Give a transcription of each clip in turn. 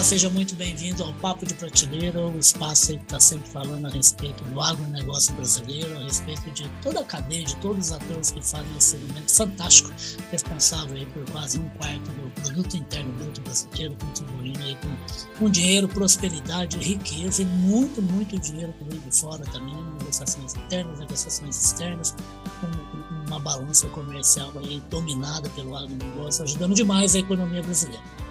Olá, seja muito bem-vindo ao Papo de Prateleira, o espaço que está sempre falando a respeito do agronegócio brasileiro, a respeito de toda a cadeia, de todos os atores que fazem esse segmento fantástico, responsável por quase um quarto do produto interno bruto brasileiro, contribuindo aí com, com dinheiro, prosperidade, riqueza e muito, muito dinheiro que vem de fora também, negociações internas, negociações externas, com uma balança comercial aí dominada pelo agronegócio, ajudando demais a economia brasileira.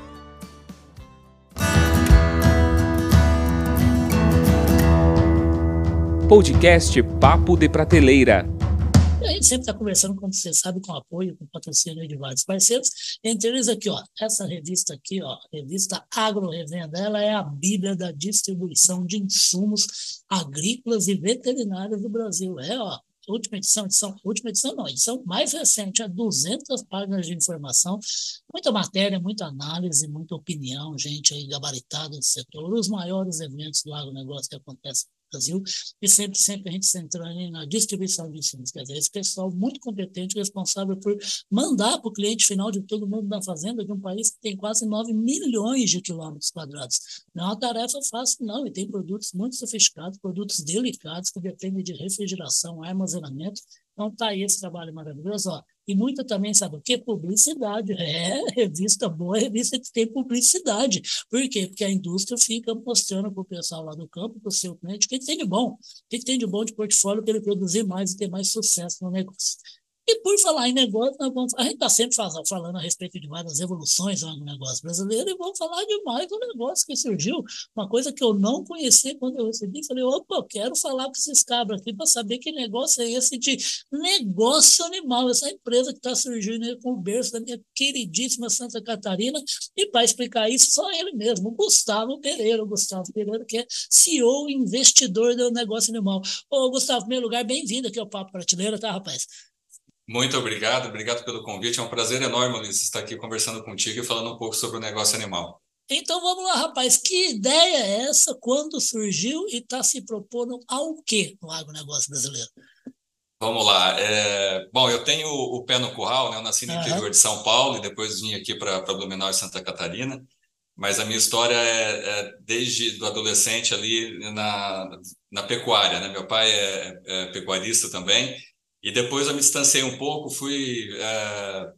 Podcast Papo de Prateleira. A gente sempre está conversando, como você sabe, com apoio, com patrocínio de vários parceiros. Entre eles aqui, ó, essa revista aqui, ó, revista Agro Revenda, ela é a bíblia da distribuição de insumos agrícolas e veterinários do Brasil. É, ó, última edição, edição, última edição não, edição mais recente, há 200 páginas de informação, muita matéria, muita análise, muita opinião, gente aí gabaritada do setor, os maiores eventos do agronegócio que acontecem Brasil, e sempre, sempre a gente centrando na distribuição de insumos. Quer dizer, esse pessoal muito competente, responsável por mandar para o cliente final de todo mundo da fazenda, de um país que tem quase 9 milhões de quilômetros quadrados. Não é uma tarefa fácil, não, e tem produtos muito sofisticados, produtos delicados, que dependem de refrigeração, armazenamento. Então, está aí esse trabalho maravilhoso. Ó. E muita também, sabe o quê? Publicidade. É, revista boa, revista que tem publicidade. Por quê? Porque a indústria fica mostrando para o pessoal lá do campo, para o seu cliente, o que tem de bom, o que tem de bom de portfólio para ele produzir mais e ter mais sucesso no negócio. E por falar em negócio, vamos, a gente está sempre falando a respeito de várias evoluções no negócio brasileiro e vamos falar de mais um negócio que surgiu, uma coisa que eu não conhecia quando eu recebi. Falei, opa, eu quero falar com esses cabras aqui para saber que negócio é esse de negócio animal, essa empresa que está surgindo com o berço da minha queridíssima Santa Catarina. E para explicar isso, só ele mesmo, Gustavo Pereira, o Gustavo Pereira, que é CEO investidor do negócio animal. Ô, Gustavo, em primeiro lugar, bem-vindo aqui ao Papo Prateleira, tá, rapaz? Muito obrigado, obrigado pelo convite. É um prazer enorme, Luiz, estar aqui conversando contigo e falando um pouco sobre o negócio animal. Então vamos lá, rapaz. Que ideia é essa? Quando surgiu e está se propondo ao quê no agronegócio brasileiro? Vamos lá. É, bom, eu tenho o pé no curral, né? Eu nasci no uhum. interior de São Paulo e depois vim aqui para Blumenau e Santa Catarina. Mas a minha história é, é desde do adolescente ali na, na pecuária, né? Meu pai é, é pecuarista também e depois eu me distanciei um pouco, fui é,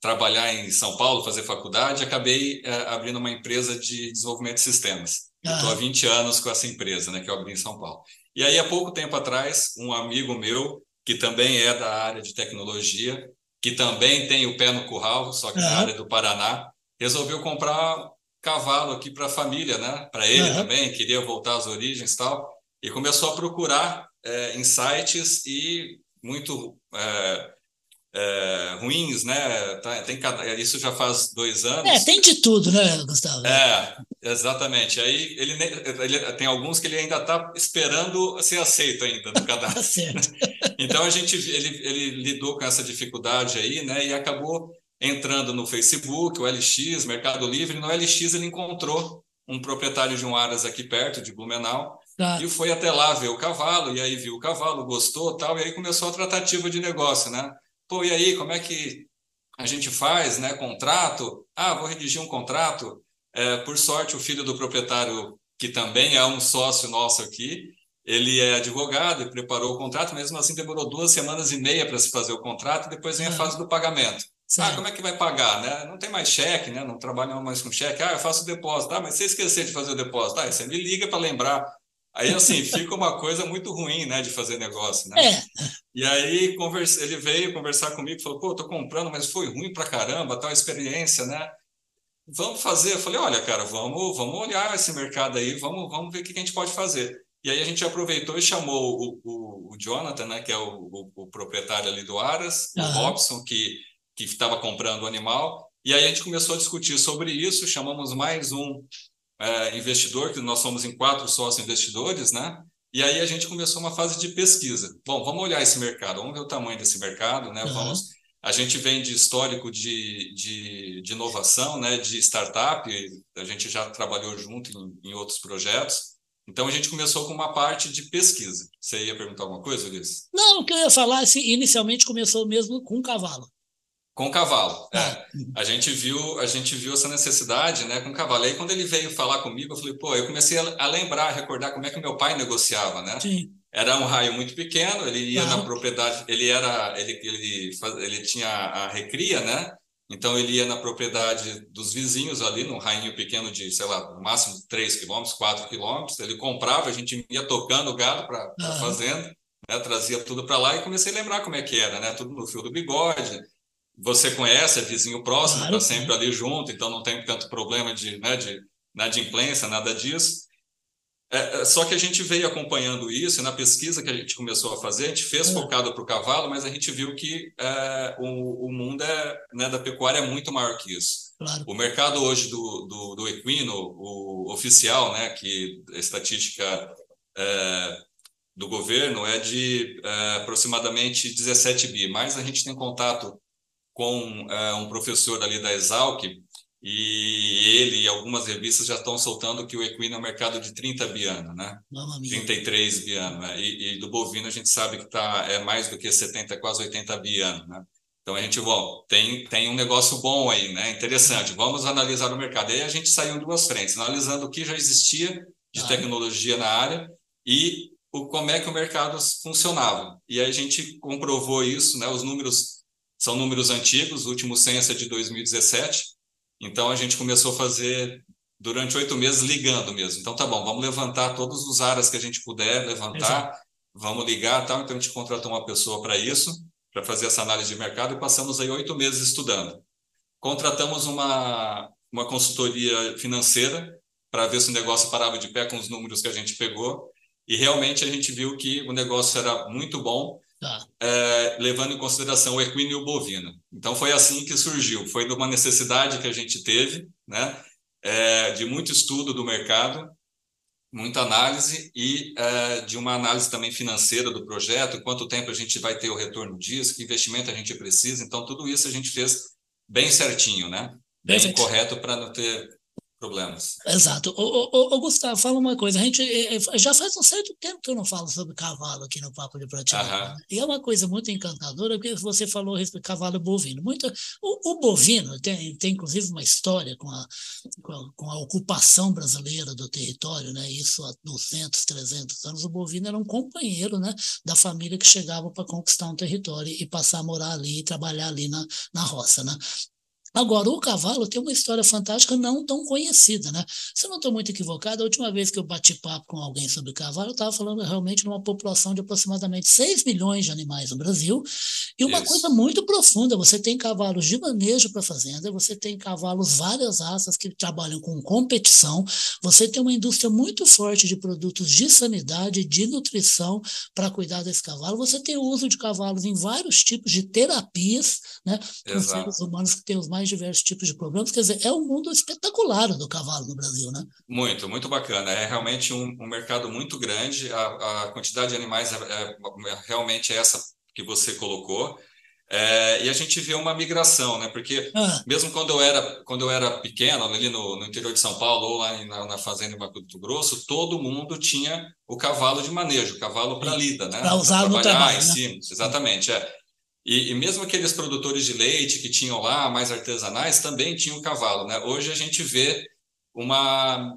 trabalhar em São Paulo, fazer faculdade, acabei é, abrindo uma empresa de desenvolvimento de sistemas. Estou há 20 anos com essa empresa, né, que eu abri em São Paulo. E aí, há pouco tempo atrás, um amigo meu, que também é da área de tecnologia, que também tem o pé no curral, só que uhum. na área do Paraná, resolveu comprar cavalo aqui para a família, né? Para ele uhum. também, queria voltar às origens e tal, e começou a procurar é, sites e muito é, é, ruins, né? Tá, tem, isso já faz dois anos. É, tem de tudo, né, Gustavo? É, exatamente. Aí ele, ele tem alguns que ele ainda está esperando ser aceito ainda no cadastro. certo. então a gente ele, ele lidou com essa dificuldade aí, né? E acabou entrando no Facebook, o LX, Mercado Livre. No LX ele encontrou um proprietário de um Aras aqui perto de Blumenau Tá. E foi até lá ver o cavalo, e aí viu o cavalo, gostou tal, e aí começou a tratativa de negócio, né? Pô, e aí, como é que a gente faz, né? Contrato? Ah, vou redigir um contrato. É, por sorte, o filho do proprietário, que também é um sócio nosso aqui, ele é advogado e preparou o contrato, mesmo assim demorou duas semanas e meia para se fazer o contrato, e depois vem a fase do pagamento. Sim. Ah, como é que vai pagar, né? Não tem mais cheque, né? Não trabalha mais com cheque. Ah, eu faço o depósito. Ah, mas se esquecer de fazer o depósito, ah, você me liga para lembrar. Aí, assim, fica uma coisa muito ruim, né, de fazer negócio, né? É. E aí, conversa, ele veio conversar comigo, falou, pô, tô comprando, mas foi ruim pra caramba, tal experiência, né? Vamos fazer. Eu falei, olha, cara, vamos, vamos olhar esse mercado aí, vamos, vamos ver o que a gente pode fazer. E aí a gente aproveitou e chamou o, o, o Jonathan, né, que é o, o, proprietário ali do Aras, uhum. o Robson, que que estava comprando o animal. E aí a gente começou a discutir sobre isso, chamamos mais um é, investidor, que nós somos em quatro sócios investidores, né? E aí a gente começou uma fase de pesquisa. Bom, vamos olhar esse mercado, vamos ver o tamanho desse mercado, né? Uhum. Vamos, a gente vem de histórico de, de, de, inovação, né? De startup, a gente já trabalhou junto em, em outros projetos. Então a gente começou com uma parte de pesquisa. Você ia perguntar alguma coisa, Ulisses? Não, o que eu ia falar, assim, inicialmente começou mesmo com um cavalo. Com cavalo, é. Uhum. A gente viu, a gente viu essa necessidade, né, com cavalo. E aí quando ele veio falar comigo, eu falei, pô, eu comecei a, lembrar, a recordar como é que meu pai negociava, né? Sim. Era um raio muito pequeno, ele ia na propriedade, ele era, ele, ele, ele tinha a recria, né? Então ele ia na propriedade dos vizinhos ali, num rainho pequeno de, sei lá, no máximo 3 quilômetros, 4 quilômetros. Ele comprava, a gente ia tocando o gado para a fazenda, né? trazia tudo para lá e comecei a lembrar como é que era, né? Tudo no fio do bigode. Você conhece, é vizinho próximo, está claro. sempre ali junto, então não tem tanto problema de, né, de, de imprensa, nada disso. É, é, só que a gente veio acompanhando isso, e na pesquisa que a gente começou a fazer, a gente fez é. focado para o cavalo, mas a gente viu que é, o, o, mundo é, né, da pecuária é muito maior que isso. Claro. O mercado hoje do, do, do, equino, o oficial, né, que a estatística é, do governo é de é, aproximadamente 17 bi, mas a gente tem contato com um professor ali da Exalc, e ele e algumas revistas já estão soltando que o equino é um mercado de 30 biano, né? 33 biano. Né? E, e, do bovino a gente sabe que tá, é mais do que 70, quase 80 biano, né? Então a gente, bom, tem, tem um negócio bom aí, né? Interessante. Vamos analisar o mercado. Aí a gente saiu em duas frentes, analisando o que já existia de ah. tecnologia na área e o, como é que o mercado funcionava. E aí a gente comprovou isso, né? Os números são números antigos, o último censo é de 2017 então a gente começou a fazer durante oito meses ligando mesmo. Então tá bom, vamos levantar todos os áreas que a gente puder levantar, Exato. vamos ligar, tal. Então a gente contratou uma pessoa para isso, para fazer essa análise de mercado e passamos aí oito meses estudando. Contratamos uma uma consultoria financeira para ver se o negócio parava de pé com os números que a gente pegou e realmente a gente viu que o negócio era muito bom Tá. É, levando em consideração o equino e o bovino. Então foi assim que surgiu, foi de uma necessidade que a gente teve, né, é, de muito estudo do mercado, muita análise e é, de uma análise também financeira do projeto, quanto tempo a gente vai ter o retorno disso, que investimento a gente precisa. Então tudo isso a gente fez bem certinho, né, bem correto para não ter problemas. Exato. Ô, ô, ô, Gustavo, fala uma coisa. A gente é, é, já faz um certo tempo que eu não falo sobre cavalo aqui no Papo de Prateleira. Né? E é uma coisa muito encantadora, porque você falou a cavalo bovino. Muito, o, o, bovino tem, tem, inclusive, uma história com a, com a, com, a, ocupação brasileira do território, né? isso há 200, 300 anos. O bovino era um companheiro né, da família que chegava para conquistar um território e passar a morar ali e trabalhar ali na, na roça. Né? Agora, o cavalo tem uma história fantástica não tão conhecida, né? Se eu não estou muito equivocado, a última vez que eu bati papo com alguém sobre cavalo, eu estava falando realmente de uma população de aproximadamente 6 milhões de animais no Brasil, e uma Isso. coisa muito profunda, você tem cavalos de manejo para fazenda, você tem cavalos várias raças que trabalham com competição, você tem uma indústria muito forte de produtos de sanidade, de nutrição para cuidar desse cavalo, você tem o uso de cavalos em vários tipos de terapias, né? Com seres humanos que têm os mais mais diversos tipos de programas. Quer dizer, é um mundo espetacular do cavalo no Brasil, né? Muito, muito bacana. É realmente um, um mercado muito grande. A, a quantidade de animais é, é, é realmente essa que você colocou. É, e a gente vê uma migração, né? Porque ah. mesmo quando eu era quando eu era pequeno, ali no, no interior de São Paulo ou lá na, na fazenda em Mato Grosso, todo mundo tinha o cavalo de manejo, o cavalo para lida, né? Para usar no trabalho, em cima. Né? Exatamente, é. E, e, mesmo aqueles produtores de leite que tinham lá, mais artesanais, também tinham cavalo, né? Hoje a gente vê uma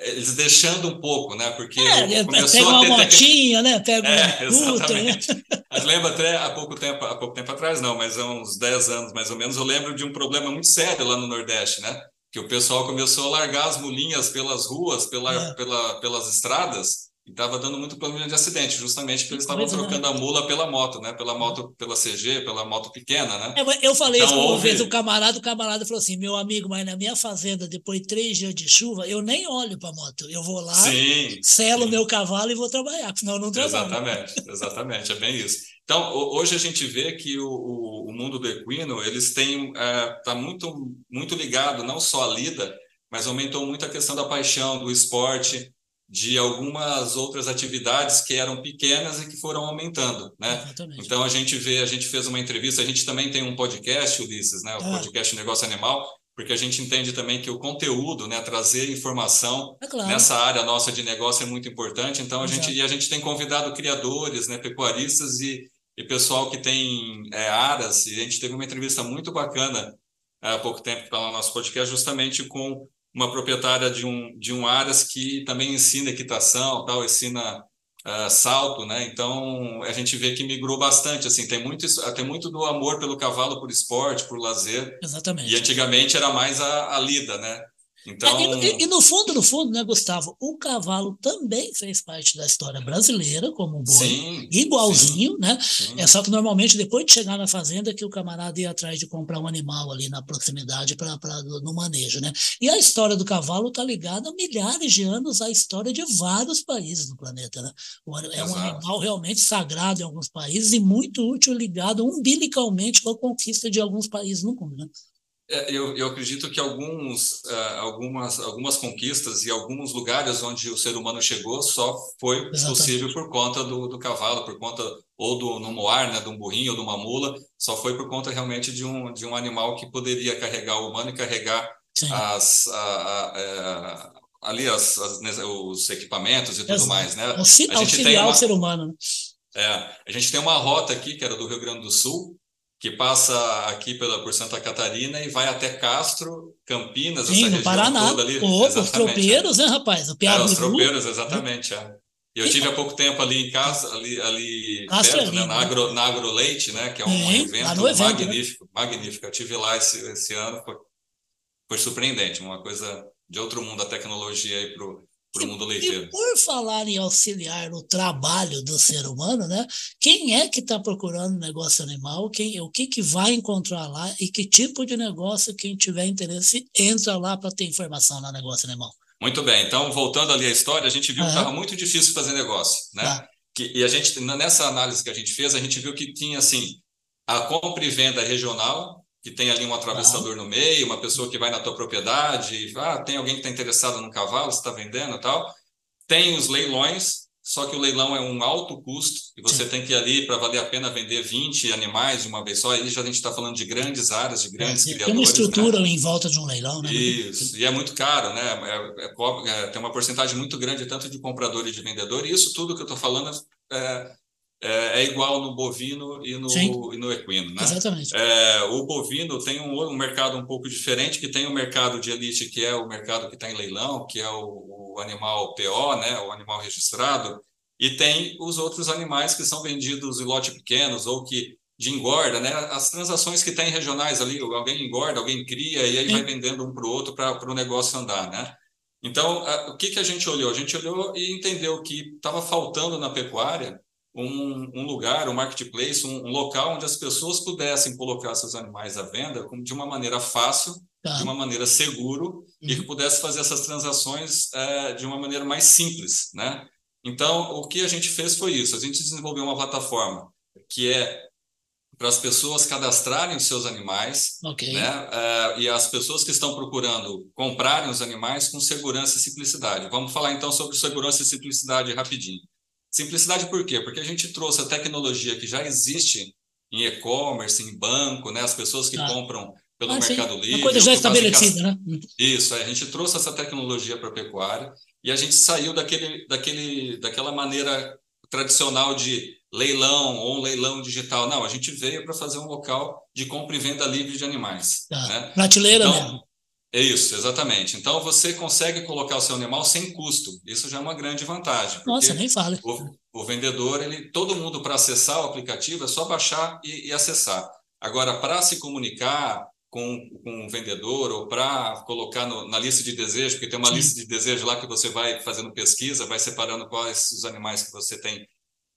eles deixando um pouco, né? Porque é, começou pega uma motinha, né? Pega é, uma exatamente. né? Mas até há pouco tempo, há pouco tempo atrás não, mas há uns 10 anos mais ou menos, eu lembro de um problema muito sério lá no Nordeste, né? Que o pessoal começou a largar as mulinhas pelas ruas, pela, é. pela, pelas estradas, e estava dando muito problema de acidente, justamente porque eles estavam trocando a mula pela moto, né? Pela moto, pela CG, pela moto pequena, né? É, eu falei então, isso uma houve... vez, o camarada, o camarada falou assim, meu amigo, mas na minha fazenda, depois de três dias de chuva, eu nem olho para a moto. Eu vou lá, sim, selo sim. meu cavalo e vou trabalhar, senão eu não trabalho. Exatamente, exatamente, é bem isso. Então, hoje a gente vê que o, o, o mundo do equino, eles têm, está é, tá muito, muito ligado não só à lida, mas aumentou muito a questão da paixão, do esporte, de algumas outras atividades que eram pequenas e que foram aumentando, né? Exatamente. Então a gente vê, a gente fez uma entrevista, a gente também tem um podcast, Ulisses, né? O ah. podcast Negócio Animal, porque a gente entende também que o conteúdo, né, trazer informação é claro. nessa área nossa de negócio é muito importante. Então a Exato. gente e a gente tem convidado criadores, né, pecuaristas e e pessoal que tem é, aras, e a gente teve uma entrevista muito bacana há pouco tempo pelo nosso podcast, justamente com uma proprietária de um, de um aras que também ensina equitação, tal, ensina uh, salto, né? Então a gente vê que migrou bastante, assim, tem muito, tem muito do amor pelo cavalo, por esporte, por lazer. Exatamente. E antigamente era mais a, a lida, né? Então... É, e, e, no fundo, no fundo, né, Gustavo, o cavalo também fez parte da história brasileira, como um boi, sim, igualzinho, sim, né? Sim. É só que normalmente depois de chegar na fazenda que o camarada ia atrás de comprar um animal ali na proximidade para no manejo, né? E a história do cavalo está ligada a milhares de anos à história de vários países do planeta, né? É um Exato. animal realmente sagrado em alguns países e muito útil ligado umbilicalmente com a conquista de alguns países no mundo, né? É, eu, eu, acredito que alguns, uh, algumas, algumas conquistas e alguns lugares onde o ser humano chegou só foi Exatamente. possível por conta do, do, cavalo, por conta ou do no moar, né, de um burrinho ou de uma mula, só foi por conta realmente de um, de um animal que poderia carregar o humano e carregar as, a, a, a, é, ali as, as, né, os equipamentos e tudo Exato. mais, né? Auxiliar a gente tem uma, o ser humano. Né? É, a gente tem uma rota aqui que era do Rio Grande do Sul, que passa aqui pela, por Santa Catarina e vai até Castro, Campinas, Sim, essa no Paraná. toda ali. Opa, os tropeiros, é. né, rapaz? O é, os tropeiros, exatamente. É. Eu tive há pouco tempo ali em casa, ali, ali perto, ali, né, na, né? Agro, na Agroleite, né, que é um é, evento, evento, magnífico, né? magnífico. Eu tive lá esse, esse ano, foi, foi surpreendente, uma coisa de outro mundo a tecnologia aí para para o mundo leiteiro. E por falar em auxiliar o trabalho do ser humano, né? Quem é que está procurando negócio animal? Quem, o que, que vai encontrar lá e que tipo de negócio quem tiver interesse entra lá para ter informação no negócio animal? Muito bem. Então, voltando ali à história, a gente viu que estava muito difícil fazer negócio, né? Ah. Que, e a gente nessa análise que a gente fez, a gente viu que tinha assim a compra e venda regional, que tem ali um atravessador no meio, uma pessoa que vai na tua propriedade, ah, tem alguém que está interessado no cavalo, está vendendo e tal. Tem os leilões, só que o leilão é um alto custo, e você Sim. tem que ir ali para valer a pena vender 20 animais de uma vez só. Aí já a gente está falando de grandes áreas, de grandes é. Tem uma estrutura né? em volta de um leilão, né? Isso, e é muito caro, né? É, é, é, tem uma porcentagem muito grande, tanto de comprador e de vendedor, e isso tudo que eu estou falando é, é, é, igual no bovino e no, e no equino. Né? Exatamente. É, o bovino tem um, um, mercado um pouco diferente, que tem o mercado de elite, que é o mercado que está em leilão, que é o, o, animal PO, né, o animal registrado, e tem os outros animais que são vendidos em lote pequenos ou que de engorda, né? As transações que tem regionais ali, alguém engorda, alguém cria e aí Sim. vai vendendo um para o outro para o negócio andar, né? Então, a, o que, que a gente olhou? A gente olhou e entendeu que estava faltando na pecuária um, um, lugar, um marketplace, um, um, local onde as pessoas pudessem colocar seus animais à venda de uma maneira fácil, tá. de uma maneira seguro uhum. e que pudesse fazer essas transações é, de uma maneira mais simples, né? Então, o que a gente fez foi isso. A gente desenvolveu uma plataforma que é para as pessoas cadastrarem os seus animais, okay. né? É, e as pessoas que estão procurando comprarem os animais com segurança e simplicidade. Vamos falar então sobre segurança e simplicidade rapidinho. Simplicidade por quê? Porque a gente trouxe a tecnologia que já existe em e-commerce, em banco, né? As pessoas que ah. compram pelo ah, Mercado sim. Livre. Uma coisa já estabelecida, né? Isso, a gente trouxe essa tecnologia para a pecuária e a gente saiu daquele, daquele, daquela maneira tradicional de leilão ou um leilão digital. Não, a gente veio para fazer um local de compra e venda livre de animais. Tá. Né? Prateleira então, mesmo. É isso, exatamente. Então você consegue colocar o seu animal sem custo. Isso já é uma grande vantagem. Nossa, nem fala. O, o, vendedor, ele, todo mundo para acessar o aplicativo é só baixar e, e acessar. Agora, para se comunicar com, com o vendedor ou para colocar no, na lista de desejos, porque tem uma Sim. lista de desejos lá que você vai fazendo pesquisa, vai separando quais os animais que você tem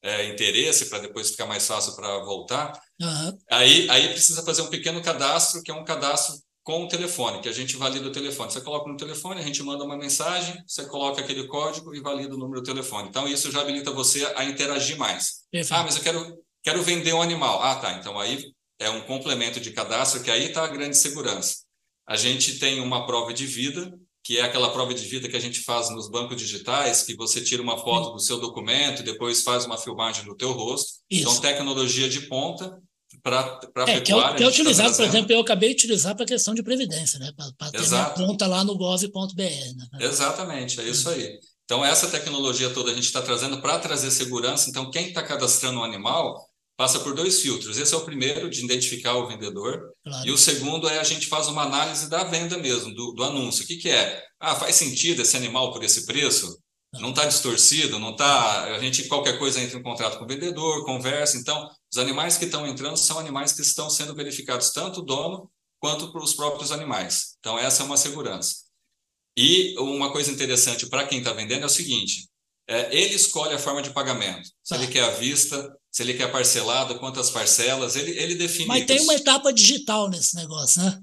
é, interesse para depois ficar mais fácil para voltar. Uhum. Aí, aí precisa fazer um pequeno cadastro, que é um cadastro com o telefone, que a gente valida o telefone. Você coloca no telefone, a gente manda uma mensagem, você coloca aquele código e valida o número do telefone. Então, isso já habilita você a interagir mais. Perfeito. Ah, mas eu quero, quero vender um animal. Ah, tá. Então, aí é um complemento de cadastro, que aí está a grande segurança. A gente tem uma prova de vida, que é aquela prova de vida que a gente faz nos bancos digitais, que você tira uma foto do seu documento e depois faz uma filmagem do teu rosto. Isso. Então, tecnologia de ponta para é, Que é, que é utilizado, tá por exemplo, eu acabei de utilizar para a questão de previdência, né? Para ter minha conta lá no gov.br. Né? Exatamente, é isso aí. Então, essa tecnologia toda a gente está trazendo para trazer segurança. Então, quem está cadastrando um animal, passa por dois filtros. Esse é o primeiro, de identificar o vendedor, claro. e o segundo é a gente faz uma análise da venda mesmo, do, do anúncio. O que, que é? Ah, faz sentido esse animal por esse preço? Não está distorcido, não está. A gente, qualquer coisa, entra em contato com o vendedor, conversa. Então, os animais que estão entrando são animais que estão sendo verificados, tanto o dono quanto para os próprios animais. Então, essa é uma segurança. E uma coisa interessante para quem está vendendo é o seguinte: é, ele escolhe a forma de pagamento. Se ele tá. quer à vista, se ele quer parcelado, quantas parcelas, ele, ele define. Mas tem uma etapa digital nesse negócio, né?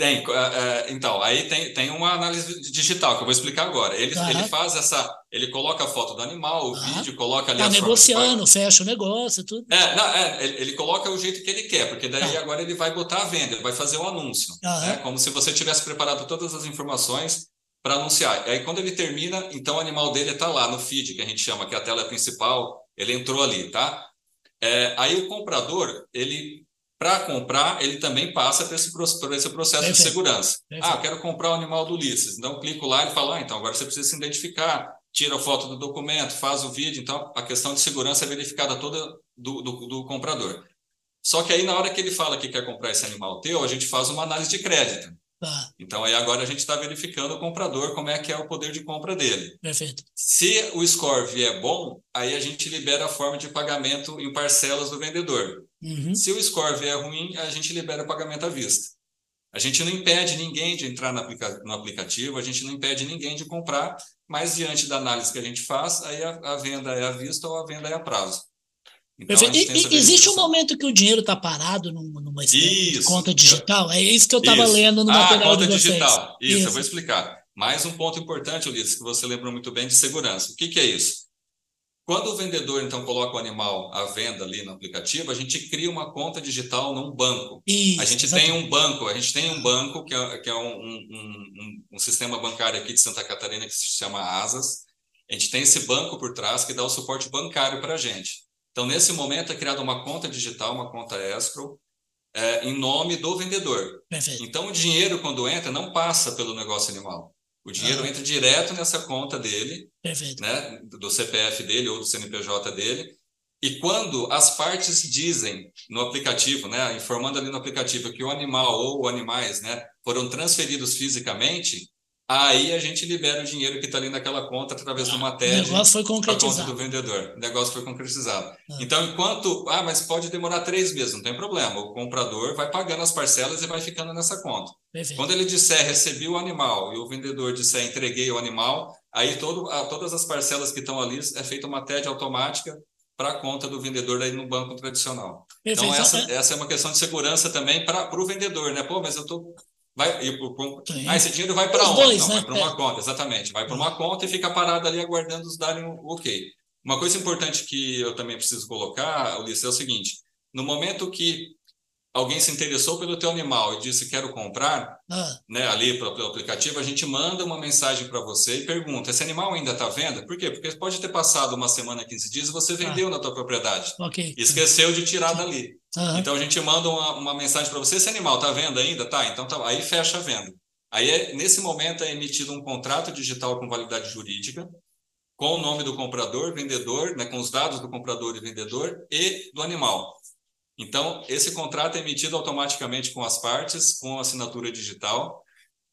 Tem, é, é, então, aí tem, tem uma análise digital que eu vou explicar agora. Ele, ele faz essa, ele coloca a foto do animal, o vídeo, coloca ali tá negociando, fecha o negócio, tudo. É, não, é ele, coloca o jeito que ele quer, porque daí tá. agora ele vai botar a venda, ele vai fazer o anúncio, né? como se você tivesse preparado todas as informações para anunciar. E aí quando ele termina, então o animal dele está lá no feed, que a gente chama, que é a tela principal, ele entrou ali, tá? É, aí o comprador, ele para comprar, ele também passa por esse, por esse processo Perfeito. de segurança. Perfeito. Ah, quero comprar o animal do Ulisses. Então, clico lá e falo, ah, então agora você precisa se identificar, tira a foto do documento, faz o vídeo. Então, a questão de segurança é verificada toda do, do, do comprador. Só que aí, na hora que ele fala que quer comprar esse animal teu, a gente faz uma análise de crédito. Tá. Então, aí agora a gente está verificando o comprador, como é que é o poder de compra dele. Perfeito. Se o score vier bom, aí a gente libera a forma de pagamento em parcelas do vendedor. Uhum. Se o score vier ruim, a gente libera o pagamento à vista. A gente não impede ninguém de entrar no, aplica no aplicativo, a gente não impede ninguém de comprar, mas diante da análise que a gente faz, aí a, a venda é à vista ou a venda é a prazo. Então, e, existe um momento que o dinheiro está parado numa isso, conta digital? É isso que eu estava lendo no ah, material conta de vocês. digital. Isso, isso, eu vou explicar. Mais um ponto importante, Ulisses, que você lembrou muito bem de segurança. O que, que é isso? Quando o vendedor, então, coloca o animal à venda ali no aplicativo, a gente cria uma conta digital num banco. Isso, a gente exatamente. tem um banco, a gente tem um banco que é, que é um, um, um, um sistema bancário aqui de Santa Catarina que se chama Asas. A gente tem esse banco por trás que dá o suporte bancário para a gente. Então, nesse momento, é criada uma conta digital, uma conta escrow, é, em nome do vendedor. Perfeito. Então, o dinheiro, quando entra, não passa pelo negócio animal. O dinheiro ah. entra direto nessa conta dele, Perfeito. né, do CPF dele ou do CNPJ dele. E quando as partes dizem no aplicativo, né, informando ali no aplicativo que o animal ou animais né, foram transferidos fisicamente, Aí a gente libera o dinheiro que está ali naquela conta através ah, de uma TED. O negócio foi concretizado. conta do vendedor. O negócio foi concretizado. Ah. Então, enquanto. Ah, mas pode demorar três meses, não tem problema. O comprador vai pagando as parcelas e vai ficando nessa conta. Perfeito. Quando ele disser recebi o animal e o vendedor disser entreguei o animal, aí todo, todas as parcelas que estão ali é feita uma TED automática para a conta do vendedor aí no banco tradicional. Perfeito. Então, essa, é. essa é uma questão de segurança também para o vendedor, né? Pô, mas eu estou Vai, e, ah, esse dinheiro vai para onde? Dois, Não, né? vai para uma é. conta, exatamente. Vai para uma conta e fica parado ali aguardando os darem o ok. Uma coisa importante que eu também preciso colocar, Ulisses, é o seguinte: no momento que alguém se interessou pelo teu animal e disse quero comprar, ah. né, ali pelo aplicativo, a gente manda uma mensagem para você e pergunta: esse animal ainda está à venda? Por quê? Porque pode ter passado uma semana, 15 dias e você vendeu ah. na tua propriedade. Okay. Esqueceu de tirar dali. Então a gente manda uma, uma mensagem para você: esse animal está à venda ainda? Tá, então tá, aí fecha a venda. Aí, é, nesse momento, é emitido um contrato digital com validade jurídica, com o nome do comprador, vendedor, né, com os dados do comprador e vendedor e do animal. Então, esse contrato é emitido automaticamente com as partes, com assinatura digital.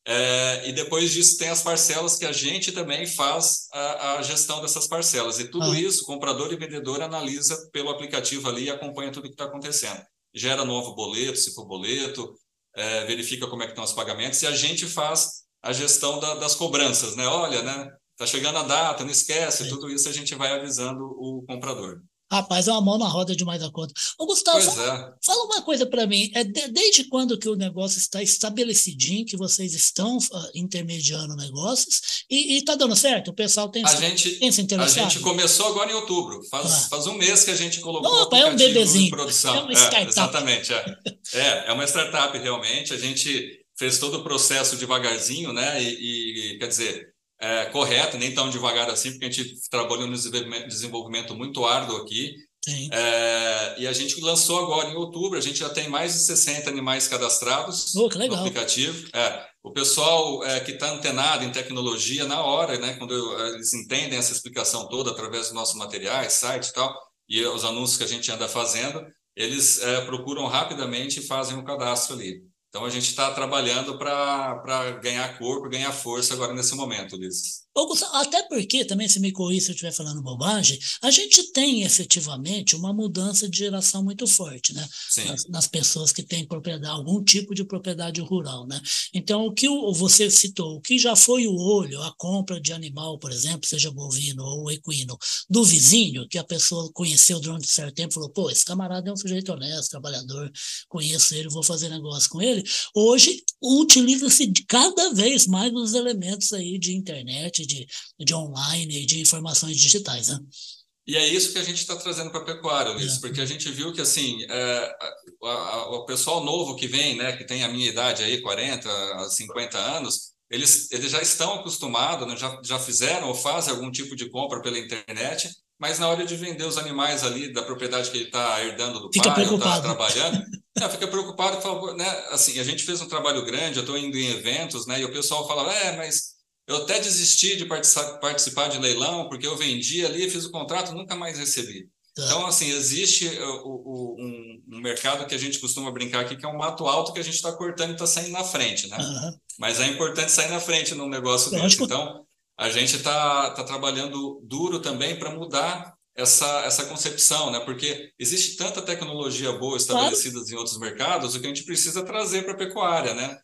É, e depois disso tem as parcelas que a gente também faz a, a gestão dessas parcelas. E tudo ah. isso, comprador e vendedor analisa pelo aplicativo ali e acompanha tudo o que está acontecendo. Gera novo boleto, se for boleto, é, verifica como é que estão os pagamentos e a gente faz a gestão da, das cobranças, né? Olha, né? Tá chegando a data, não esquece, Sim. tudo isso a gente vai avisando o comprador. Rapaz, é uma mão na roda demais da conta. Ô, Gustavo, fala, é. fala, uma coisa para mim. É de, desde quando que o negócio está estabelecidinho, que vocês estão uh, intermediando negócios e está dando certo? O pessoal tem, a gente, tem se interessado? A gente começou agora em outubro. Faz, ah. faz um mês que a gente colocou Opa, o é um bebezinho. em produção. É uma startup. É, exatamente. É. é, é uma startup, realmente. A gente fez todo o processo devagarzinho, né? e, e quer dizer é, correto, nem tão devagar assim, porque a gente trabalhou no desenvolvimento muito árduo aqui. É, e a gente lançou agora em outubro, a gente já tem mais de 60 animais cadastrados oh, no aplicativo. É, o pessoal é, que está antenado em tecnologia, na hora, né, quando eles entendem essa explicação toda através dos nossos materiais, site e tal, e os anúncios que a gente anda fazendo, eles é, procuram rapidamente e fazem o um cadastro ali. Então a gente está trabalhando para ganhar corpo, ganhar força agora nesse momento, Ulisses. Até porque, também se me corrija se eu estiver falando bobagem, a gente tem efetivamente uma mudança de geração muito forte, né? Nas, nas, pessoas que têm propriedade, algum tipo de propriedade rural, né? Então, o que o, você citou, o que já foi o olho, a compra de animal, por exemplo, seja bovino ou equino, do vizinho, que a pessoa conheceu durante um certo tempo, falou, pô, esse camarada é um sujeito honesto, trabalhador, conheço ele, vou fazer negócio com ele. Hoje, utiliza-se cada vez mais os elementos aí de internet, de, de online, de informações digitais, né? E é isso que a gente está trazendo para a pecuária, Luiz, é. porque a gente viu que assim é, a, a, o pessoal novo que vem, né, que tem a minha idade aí, 40, 50 anos, eles, eles já estão acostumados, né, já, já fizeram ou fazem algum tipo de compra pela internet, mas na hora de vender os animais ali da propriedade que ele está herdando do fica pai, está trabalhando, não, fica preocupado, né? Assim, a gente fez um trabalho grande, eu estou indo em eventos, né? E o pessoal fala, é, mas eu até desisti de participar de leilão, porque eu vendi ali, fiz o contrato, nunca mais recebi. Tá. Então, assim, existe uh, o, o, um, mercado que a gente costuma brincar aqui, que é um mato alto que a gente está cortando e está saindo na frente, né? Uhum. Mas é importante sair na frente num negócio desse. Então, a gente está tá trabalhando duro também para mudar essa, essa concepção, né? Porque existe tanta tecnologia boa estabelecida claro. em outros mercados, o que a gente precisa trazer para a pecuária, né?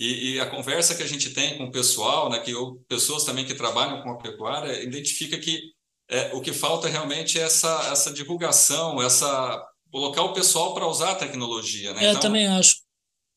E, e, a conversa que a gente tem com o pessoal, né, que ou pessoas também que trabalham com a pecuária, identifica que é, o que falta realmente é essa, essa divulgação, essa colocar o pessoal para usar a tecnologia. Né? É, então, eu também acho.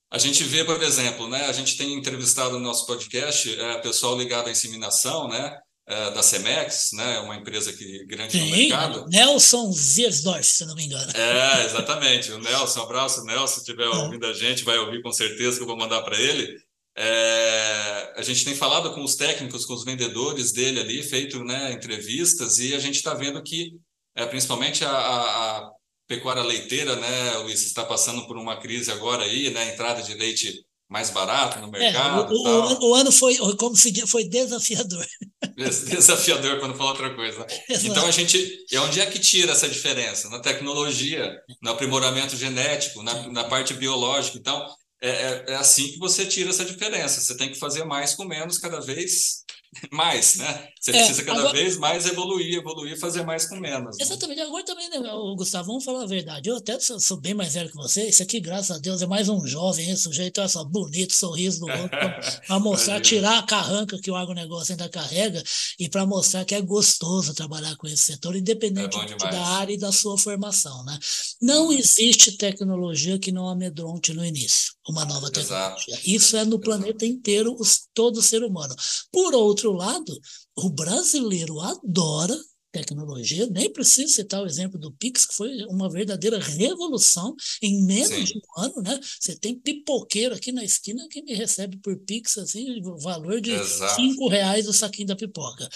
A gente vê, por exemplo, né, a gente tem entrevistado no nosso podcast é, pessoal ligado à inseminação, né, é, da Cemex, né, uma empresa que grande Sim, no mercado. Nelson Ziersdorf, se não me engano. É, exatamente. O Nelson, um abraço, Nelson, se estiver é. ouvindo a gente, vai ouvir com certeza que eu vou mandar para ele. É, a gente tem falado com os técnicos, com os vendedores dele ali, feito né, entrevistas, e a gente está vendo que, é, principalmente a, a, a, pecuária leiteira, né, Luiz, está passando por uma crise agora aí, né, entrada de leite mais barato no é, mercado. É, o, o, o, ano foi, como se diz, foi desafiador. Desafiador para não falar outra coisa. Exato. Então a gente. É onde é que tira essa diferença? Na tecnologia, no aprimoramento genético, na, na parte biológica. Então, é, é, é assim que você tira essa diferença. Você tem que fazer mais com menos cada vez mais, né? Você é, precisa cada agora... vez mais evoluir, evoluir, fazer mais com menos. Né? Exatamente. Agora também, né, Gustavo, vamos falar a verdade. Eu até sou, sou, bem mais velho que você. Isso aqui, graças a Deus, é mais um jovem, esse sujeito, olha só, bonito, sorriso no rosto, para mostrar, tirar a carranca que o agronegócio ainda carrega e para mostrar que é gostoso trabalhar com esse setor, independente é da área e da sua formação, né? Não uhum. existe tecnologia que não amedronte no início, uma nova tecnologia. Exato. Isso é no Exato. planeta inteiro, os, todo ser humano. Por outro lado, o brasileiro adora tecnologia, nem preciso citar o exemplo do Pix, que foi uma verdadeira revolução em menos Sim. de um ano, né? Você tem pipoqueiro aqui na esquina que me recebe por Pix, assim, o valor de Exato. cinco reais o saquinho da pipoca.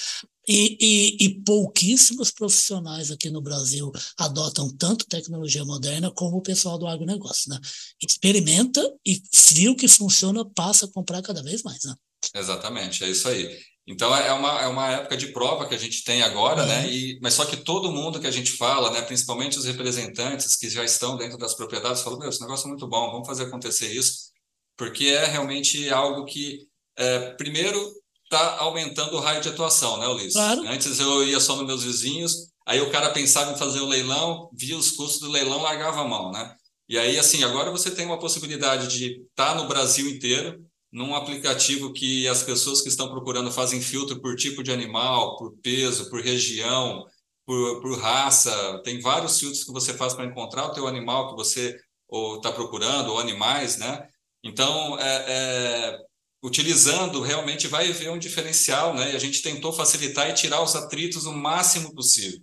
E, e, e, pouquíssimos profissionais aqui no Brasil adotam tanto tecnologia moderna como o pessoal do agronegócio, né? Experimenta e viu que funciona, passa a comprar cada vez mais, né? Exatamente, é isso aí. Então é uma, é uma época de prova que a gente tem agora, né? Uhum. E, mas só que todo mundo que a gente fala, né? Principalmente os representantes que já estão dentro das propriedades, falam: meu, esse negócio é muito bom, vamos fazer acontecer isso, porque é realmente algo que, é, primeiro, está aumentando o raio de atuação, né, Ulisses? Claro. Antes eu ia só nos meus vizinhos, aí o cara pensava em fazer o leilão, via os custos do leilão, largava a mão, né? E aí, assim, agora você tem uma possibilidade de estar tá no Brasil inteiro, num aplicativo que as pessoas que estão procurando fazem filtro por tipo de animal, por peso, por região, por, por raça. Tem vários filtros que você faz para encontrar o teu animal que você está procurando, ou animais, né? Então, é, é, utilizando, realmente vai ver um diferencial, né? E a gente tentou facilitar e tirar os atritos o máximo possível.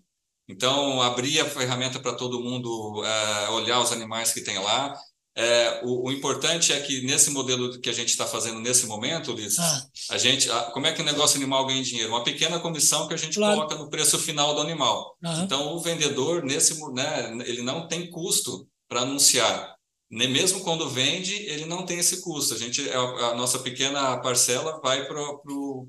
Então, abrir a ferramenta para todo mundo é, olhar os animais que tem lá, é, o, o, importante é que nesse modelo que a gente está fazendo nesse momento, Ulisses, ah. a gente, a, como é que o negócio animal ganha dinheiro? Uma pequena comissão que a gente claro. coloca no preço final do animal. Então, o vendedor, nesse, né, ele não tem custo para anunciar. Nem mesmo quando vende, ele não tem esse custo. A, gente, a, a nossa pequena parcela vai para o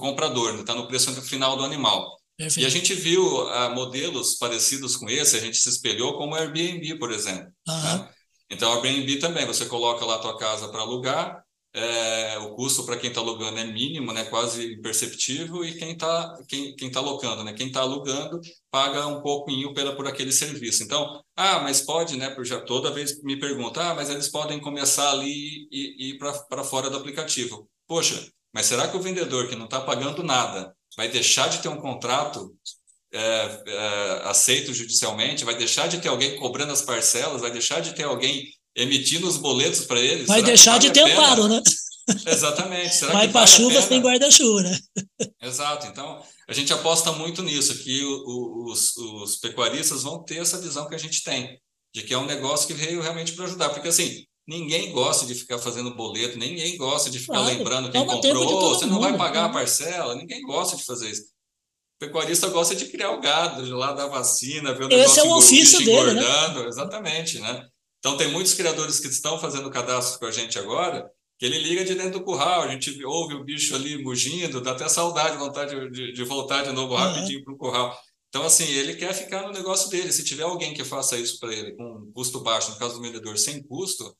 comprador, está né? no preço final do animal. Perfeito. E a gente viu uh, modelos parecidos com esse, a gente se espelhou como o Airbnb, por exemplo. Uhum. Né? Então, Airbnb também, você coloca lá a tua casa para alugar, é, o custo para quem está alugando é mínimo, né, quase imperceptível, e quem está quem, quem tá locando, né, quem está alugando paga um pouquinho pela, por aquele serviço. Então, ah, mas pode, né, já toda vez me pergunta, ah, mas eles podem começar ali e, ir para fora do aplicativo. Poxa, mas será que o vendedor que não está pagando nada vai deixar de ter um contrato é, é, aceito judicialmente, vai deixar de ter alguém cobrando as parcelas, vai deixar de ter alguém emitindo os boletos para eles. Vai deixar vale de ter amparo, né? Exatamente. Será vai para vale chuva sem guarda-chuva, né? Exato. Então, a gente aposta muito nisso, que o, os, os pecuaristas vão ter essa visão que a gente tem, de que é um negócio que veio realmente para ajudar. Porque, assim, ninguém gosta de ficar fazendo boleto, ninguém gosta de ficar claro, lembrando quem comprou, você não vai pagar a né? parcela, ninguém gosta de fazer isso. O pecuarista gosta de criar o gado, de lá da vacina, ver o Esse é o ofício dele, né? Exatamente, né? Então, tem muitos criadores que estão fazendo cadastro com a gente agora, que ele liga de dentro do curral, a gente ouve o bicho ali mugindo, dá até saudade, vontade de, de voltar de novo rapidinho para o curral. Então, assim, ele quer ficar no negócio dele. Se tiver alguém que faça isso para ele com custo baixo, no caso do vendedor sem custo,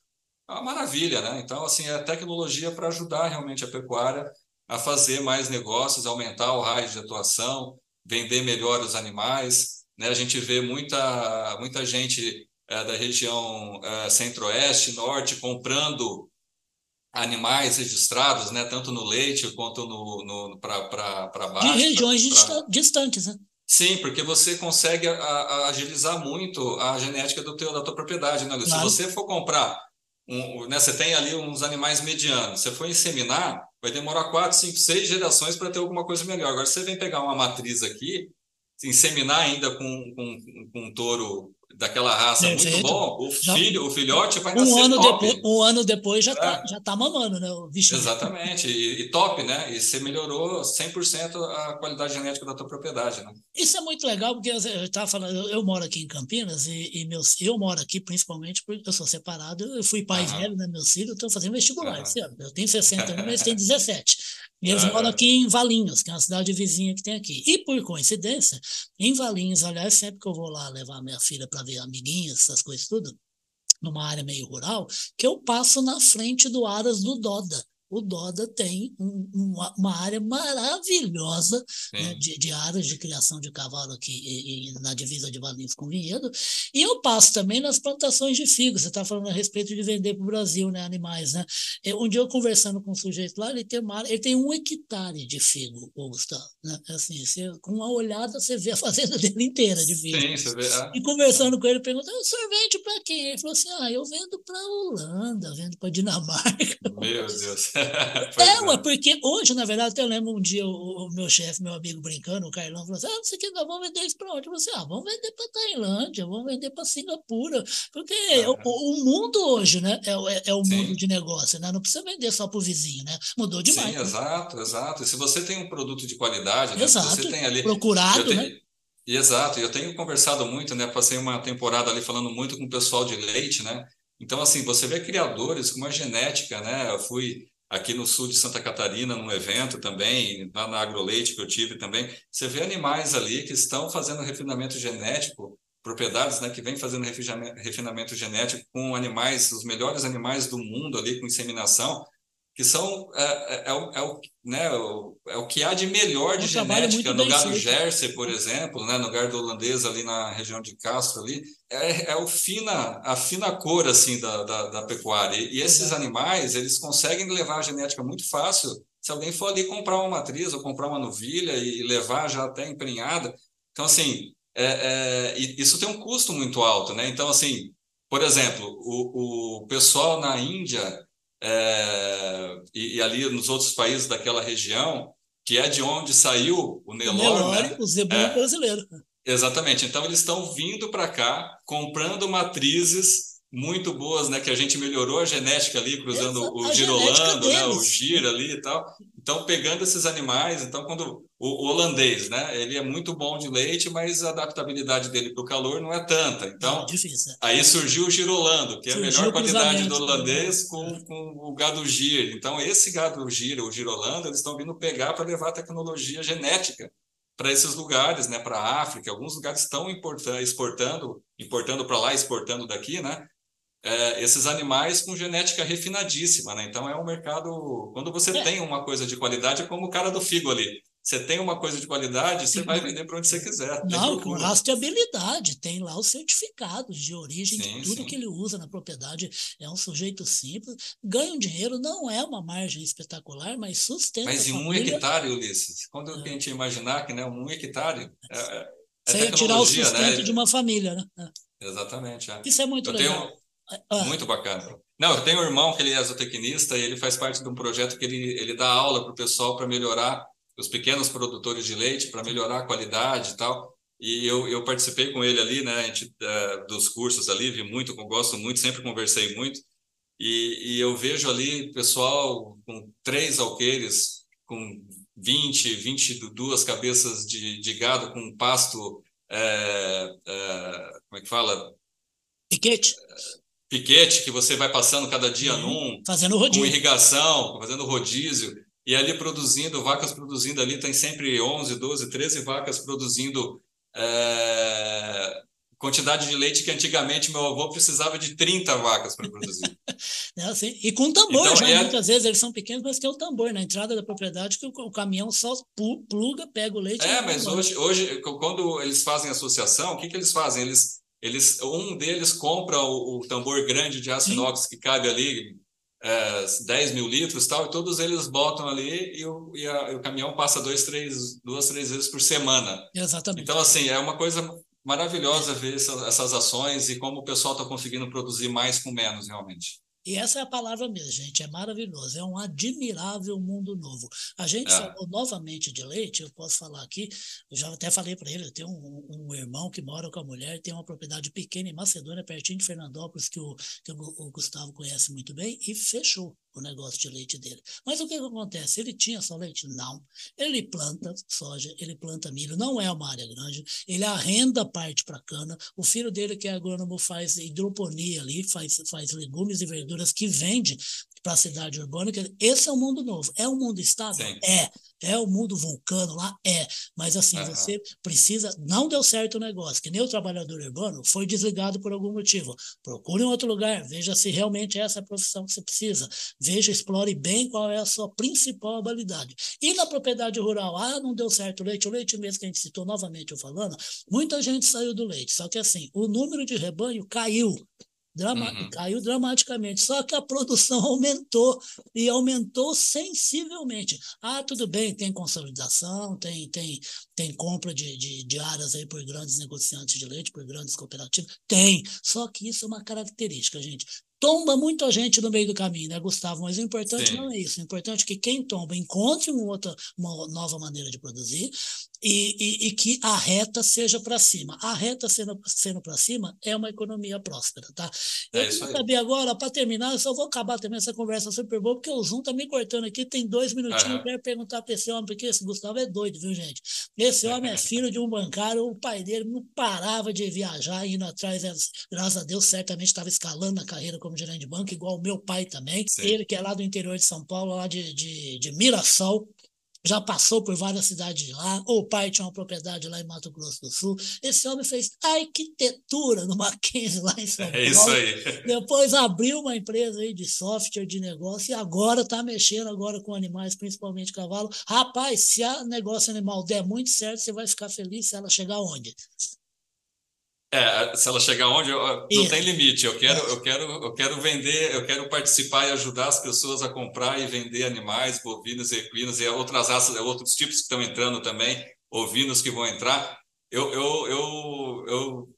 é uma maravilha, né? Então, assim, é tecnologia para ajudar realmente a pecuária a fazer mais negócios, aumentar o raio de atuação, vender melhor os animais. Né? A gente vê muita, muita gente é, da região é, centro-oeste, norte, comprando animais registrados, né, tanto no leite quanto no, no para baixo. De regiões pra, pra... distantes, né? Sim, porque você consegue a, a agilizar muito a genética do teu, da tua propriedade. Né? Claro. Se você for comprar, um, né, você tem ali uns animais medianos, você for inseminar, vai demorar quatro, cinco, seis gerações para ter alguma coisa melhor. Agora, você vem pegar uma matriz aqui, inseminar ainda com, com, com um touro daquela raça Perfeito. muito bom, o filho, já, o filhote vai um nascer ano top. Depois, um ano depois já está é. já tá mamando, né? O bicho. Exatamente, e, e, top, né? E você melhorou 100% a qualidade genética da tua propriedade, né? Isso é muito legal, porque eu estava falando, eu, eu, moro aqui em Campinas e, e, meus, eu moro aqui principalmente porque eu sou separado, eu fui pai uhum. velho, né? Meus filhos estão fazendo vestibular, eu tenho 60 anos, mas têm 17. E eles moram aqui em Valinhos, que é uma cidade vizinha que tem aqui. E por coincidência, em Valinhos, aliás, sempre que eu vou lá levar minha filha para ver amiguinhas, essas coisas tudo, numa área meio rural, que eu passo na frente do Aras do Doda o Doda tem um, uma, uma, área maravilhosa né, de, de, áreas de criação de cavalo aqui e, e na divisa de Valinhos com Vinhedo. E eu passo também nas plantações de figo. Você está falando a respeito de vender para o Brasil né, animais. Né? Um dia eu conversando com um sujeito lá, ele tem, uma, ele tem um hectare de figo, Gustavo. Né? Assim, você, com uma olhada você vê a fazenda dele inteira de figo. Sim, você vê. Ah. E conversando com ele, perguntando, o senhor vende para quem? Ele falou assim, ah, eu vendo para Holanda, vendo para Dinamarca. Meu Deus. é, ué, porque hoje, na verdade, até eu lembro um dia o, o meu chefe, meu amigo brincando, o Carlão, falou assim: ah, você que nós vamos vender isso para onde? Eu falei assim: ah, vamos vender para Tailândia, vamos vender para Singapura. Porque ah, o, o, mundo hoje, né, é, é, é o sim. mundo de negócio, né? Não precisa vender só para o vizinho, né? Mudou demais. Sim, né? exato, exato. E se você tem um produto de qualidade, né, exato, você tem ali. Procurado, tenho, né? Exato, eu tenho conversado muito, né? Passei uma temporada ali falando muito com o pessoal de leite, né? Então, assim, você vê criadores com uma genética, né? Eu fui aqui no sul de Santa Catarina, num evento também, lá na AgroLeite que eu tive também, você vê animais ali que estão fazendo refinamento genético, propriedades né, que vêm fazendo refinamento genético com animais, os melhores animais do mundo ali, com inseminação, que são é, é, é, o, é, o, né, é o que há de melhor de genética no gado Jersey, por exemplo, né, no gado holandês ali na região de Castro ali, é, é o fina, a fina cor assim da, da, da pecuária. E, e esses animais, eles conseguem levar a genética muito fácil se alguém for ali comprar uma matriz ou comprar uma novilha e levar já até emprenhada. Então, assim, é, é, isso tem um custo muito alto, né? Então, assim, por exemplo, o, o pessoal na Índia é, e, e, ali nos outros países daquela região, que é de onde saiu o Nelore. O Nelore, né? o zebu é, brasileiro. Exatamente. Então, eles estão vindo para cá, comprando matrizes muito boas, né? Que a gente melhorou a genética ali, cruzando Essa, o girolando, né? O gira ali e tal. Então, pegando esses animais, então, quando o, holandês, né? Ele é muito bom de leite, mas a adaptabilidade dele para o calor não é tanta. Então, é aí surgiu o girolando, que é a melhor qualidade do holandês com, com o gado gir. Então, esse gado gira, o girolando, eles estão vindo pegar para levar tecnologia genética para esses lugares, né, para a África, alguns lugares estão exportando, importando para lá, exportando daqui, né, é, esses animais com genética refinadíssima, né? Então é um mercado. Quando você é. tem uma coisa de qualidade, é como o cara do figo ali. Você tem uma coisa de qualidade, você vai vender para onde você quiser. Não, com rastreabilidade, tem lá os certificados de origem sim, de tudo sim. que ele usa na propriedade. É um sujeito simples, ganha um dinheiro, não é uma margem espetacular, mas sustenta. Mas em um hectare, Ulisses, quando é. a gente imaginar que né, um hectare. É, é, é Você tirar o né? sustento né? de uma família, né? É. Exatamente. É. Isso é muito eu legal. Tenho, ah. Muito bacana. Não, eu tenho um irmão que ele é zootecnista e ele faz parte de um projeto que ele, ele dá aula para o pessoal para melhorar os pequenos produtores de leite, para melhorar a qualidade e tal. E eu, eu participei com ele ali, né, a gente, uh, dos cursos ali, vi muito, gosto muito, sempre conversei muito. E, e eu vejo ali pessoal com três alqueires, com 20, 22 cabeças de, de gado, com pasto, é, é, como é que fala? Piquete piquete que você vai passando cada dia uhum. num, fazendo rodízio. com irrigação, fazendo rodízio, e ali produzindo, vacas produzindo ali, tem sempre 11, 12, 13 vacas produzindo é, quantidade de leite que antigamente meu avô precisava de 30 vacas para produzir. é assim, e com tambor, então, já, é... muitas vezes eles são pequenos, mas tem o tambor na entrada da propriedade que o, o caminhão só pluga, pega o leite. É, mas hoje, hoje, quando eles fazem associação, o que, que eles fazem? Eles eles, um deles compra o, o tambor grande de aço inox que cabe ali é, 10 mil litros tal, e todos eles botam ali e o, e a, e o caminhão passa dois, três, duas, três vezes por semana. Exatamente. Então, assim, é uma coisa maravilhosa ver essas, essas ações e como o pessoal está conseguindo produzir mais com menos, realmente. E essa é a palavra mesmo, gente, é maravilhoso, é um admirável mundo novo. A gente é. falou novamente de leite, eu posso falar aqui, eu já até falei para ele, eu tenho um, um, irmão que mora com a mulher, tem uma propriedade pequena em Macedônia, pertinho de Fernandópolis, que o, que o Gustavo conhece muito bem, e fechou o negócio de leite dele. Mas o que, que acontece? Ele tinha só leite? Não. Ele planta soja, ele planta milho, não é uma área grande, ele arrenda parte para cana. O filho dele, que é agrônomo, faz hidroponia ali, faz, faz legumes e verduras que vende para a cidade urbana. Esse é o mundo novo. É um mundo estável? Sim. É. É o mundo vulcano lá? É. Mas assim, uhum. você precisa. Não deu certo o negócio, que nem o trabalhador urbano foi desligado por algum motivo. Procure um outro lugar, veja se realmente é essa a profissão que você precisa. Veja, explore bem qual é a sua principal habilidade. E na propriedade rural, ah, não deu certo o leite, o leite mesmo que a gente citou novamente eu falando, muita gente saiu do leite. Só que assim, o número de rebanho caiu. Drama uhum. Caiu dramaticamente, só que a produção aumentou e aumentou sensivelmente. Ah, tudo bem, tem consolidação, tem, tem, tem compra de, de, de áreas aí por grandes negociantes de leite, por grandes cooperativas. Tem, só que isso é uma característica, gente tomba muita gente no meio do caminho, né, Gustavo? Mas o importante Sim. não é isso. O importante é que quem tomba encontre uma, outra, uma nova maneira de produzir e, e, e que a reta seja para cima. A reta sendo, sendo para cima é uma economia próspera, tá? Eu é quero saber agora, para terminar, eu só vou acabar também essa conversa super boa, porque o Zoom tá me cortando aqui, tem dois minutinhos, uhum. eu quero perguntar para esse homem, porque esse Gustavo é doido, viu, gente? Esse homem é filho de um bancário, o pai dele não parava de viajar, indo atrás, graças a Deus, certamente estava escalando na carreira como gerente de banco, igual o meu pai também. Sim. Ele que é lá do interior de São Paulo, lá de, de, de Mirassol, já passou por várias cidades de lá, o pai tinha uma propriedade lá em Mato Grosso do Sul. Esse homem fez arquitetura no Mackenzie lá em São Paulo. É isso aí. Depois abriu uma empresa aí de software de negócio e agora está mexendo agora com animais, principalmente cavalo. Rapaz, se a negócio animal der muito certo, você vai ficar feliz se ela chegar onde? É, se ela chegar onde, não Isso. tem limite. Eu quero, eu quero, eu quero vender, eu quero participar e ajudar as pessoas a comprar e vender animais, bovinos, equinos e outras raças, outros tipos que estão entrando também, ovinos que vão entrar. Eu, eu, eu, eu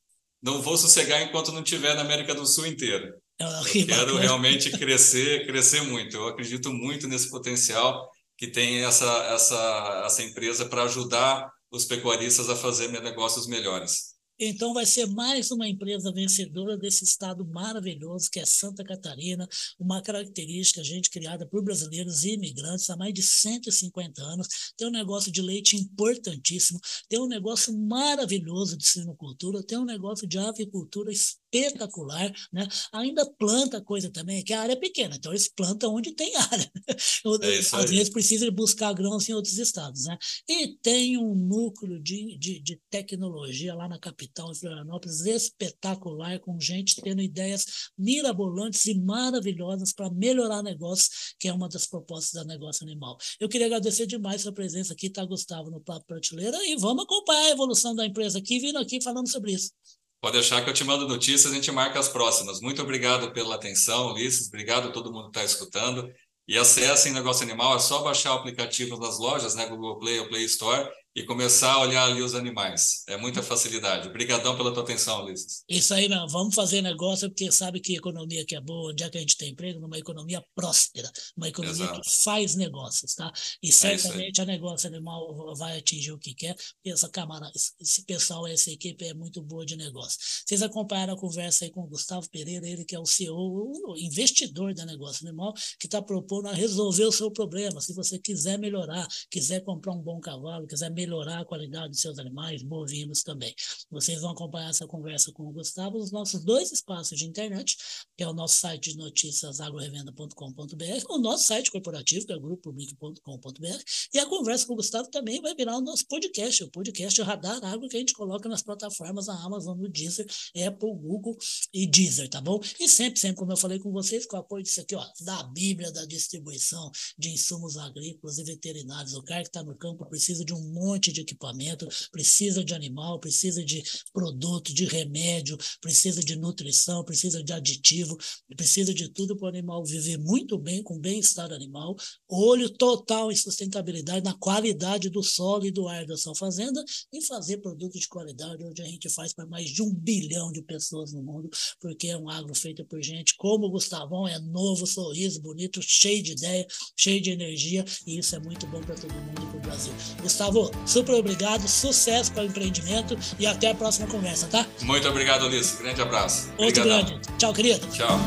não vou sossegar enquanto não tiver na América do Sul inteira. Ah, eu quero realmente crescer, crescer muito. Eu acredito muito nesse potencial que tem essa, essa, essa empresa para ajudar os pecuaristas a fazer negócios melhores. Então, vai ser mais uma empresa vencedora desse estado maravilhoso que é Santa Catarina, uma característica, gente, criada por brasileiros e imigrantes há mais de 150 anos. Tem um negócio de leite importantíssimo, tem um negócio maravilhoso de sinocultura, tem um negócio de avicultura espetacular, né? Ainda planta coisa também, que a área é pequena, então eles plantam onde tem área. É Às vezes precisa buscar grãos em outros estados, né? E tem um núcleo de, de, de tecnologia lá na capital, em Florianópolis, espetacular, com gente tendo ideias mirabolantes e maravilhosas para melhorar negócios, que é uma das propostas da Negócio Animal. Eu queria agradecer demais sua presença aqui, tá, Gustavo, no Papo Prateleira, e vamos acompanhar a evolução da empresa aqui, vindo aqui falando sobre isso. Pode deixar que eu te mando notícias, a gente marca as próximas. Muito obrigado pela atenção, Ulisses. Obrigado a todo mundo que está escutando. E acessem Negócio Animal, é só baixar o aplicativo nas lojas, né, Google Play ou Play Store, e começar a olhar ali os animais. É muita facilidade. Obrigadão pela tua atenção, Ulisses. Isso aí, meu. Vamos fazer negócio, porque sabe que economia que é boa, onde é que a gente tem emprego? Numa economia próspera, uma economia Exato. que faz negócios, tá? E é certamente é a negócio animal vai atingir o que quer, porque essa camada, esse pessoal, essa equipe é muito boa de negócio. Vocês acompanharam a conversa aí com o Gustavo Pereira, ele que é o CEO, o investidor da negócio animal, que está propondo a resolver o seu problema. Se você quiser melhorar, quiser comprar um bom cavalo, quiser melhorar melhorar a qualidade dos seus animais, bovinos também. Vocês vão acompanhar essa conversa com o Gustavo nos nossos dois espaços de internet, que é o nosso site de notícias agrorevenda.com.br, o nosso site corporativo, que é grupopublic.com.br, e a conversa com o Gustavo também vai virar o nosso podcast, o podcast Radar Agro, que a gente coloca nas plataformas da Amazon, no Deezer, Apple, Google e Deezer, tá bom? E sempre, sempre, como eu falei com vocês, com o apoio disso aqui, ó, da Bíblia da distribuição de insumos agrícolas e veterinários. O cara que está no campo precisa de um monte monte de equipamento, precisa de animal, precisa de produto, de remédio, precisa de nutrição, precisa de aditivo, precisa de tudo para o animal viver muito bem, com bem-estar animal, olho total em sustentabilidade, na qualidade do solo e do ar da sua fazenda e fazer produtos de qualidade, onde a gente faz para mais de um bilhão de pessoas no mundo, porque é um agro feito por gente como o Gustavão, é novo, sorriso, bonito, cheio de ideia, cheio de energia, e isso é muito bom para todo mundo e para o Brasil. Gustavo, Super obrigado, sucesso para o empreendimento e até a próxima conversa, tá? Muito obrigado, Ulisses. Grande abraço. Outro Obrigadão. grande. Tchau, querido. Tchau.